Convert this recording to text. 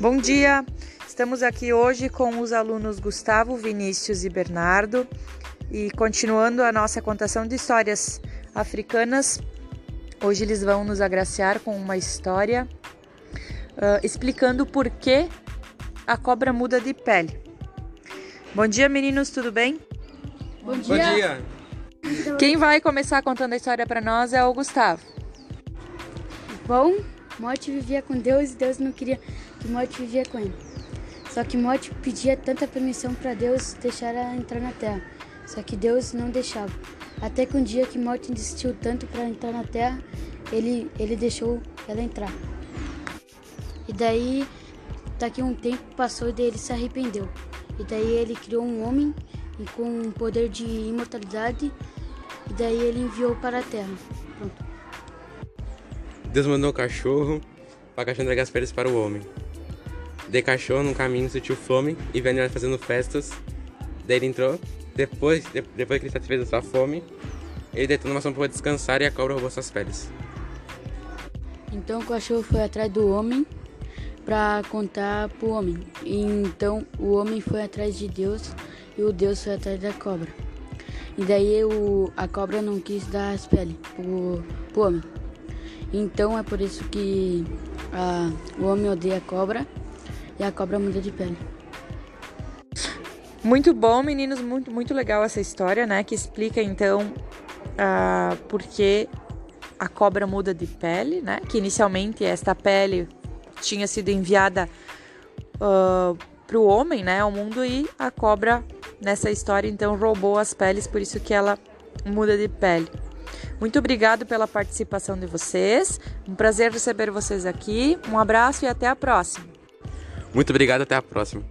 Bom dia! Estamos aqui hoje com os alunos Gustavo, Vinícius e Bernardo e continuando a nossa contação de histórias africanas. Hoje eles vão nos agraciar com uma história uh, explicando por que a cobra muda de pele. Bom dia, meninos, tudo bem? Bom dia! Bom dia. Quem vai começar contando a história para nós é o Gustavo. Bom, Morte vivia com Deus e Deus não queria que Morte vivia com ele. Só que Morte pedia tanta permissão para Deus deixar ela entrar na terra. Só que Deus não deixava. Até que um dia que Morte insistiu tanto para entrar na terra, ele, ele deixou ela entrar. E daí, daqui um tempo passou e daí ele se arrependeu. E daí ele criou um homem com um poder de imortalidade. E daí ele enviou para a terra. Pronto. Deus mandou o cachorro para cachorro entregar as peles para o homem. De cachorro no caminho sentiu fome e viu animais fazendo festas. Daí ele entrou. Depois, de, depois que ele satisfez a sua fome, ele deitou numa sombra para descansar e a cobra roubou suas peles. Então o cachorro foi atrás do homem para contar para o homem. E então o homem foi atrás de Deus e o Deus foi atrás da cobra. E daí o, a cobra não quis dar as peles pro, pro homem. Então é por isso que a, o homem odeia a cobra e a cobra muda de pele. Muito bom, meninos, muito, muito legal essa história, né? Que explica então uh, por que a cobra muda de pele, né? Que inicialmente esta pele tinha sido enviada uh, para o homem, né? Ao mundo e a cobra nessa história então roubou as peles, por isso que ela muda de pele. Muito obrigado pela participação de vocês. Um prazer receber vocês aqui. Um abraço e até a próxima. Muito obrigado, até a próxima.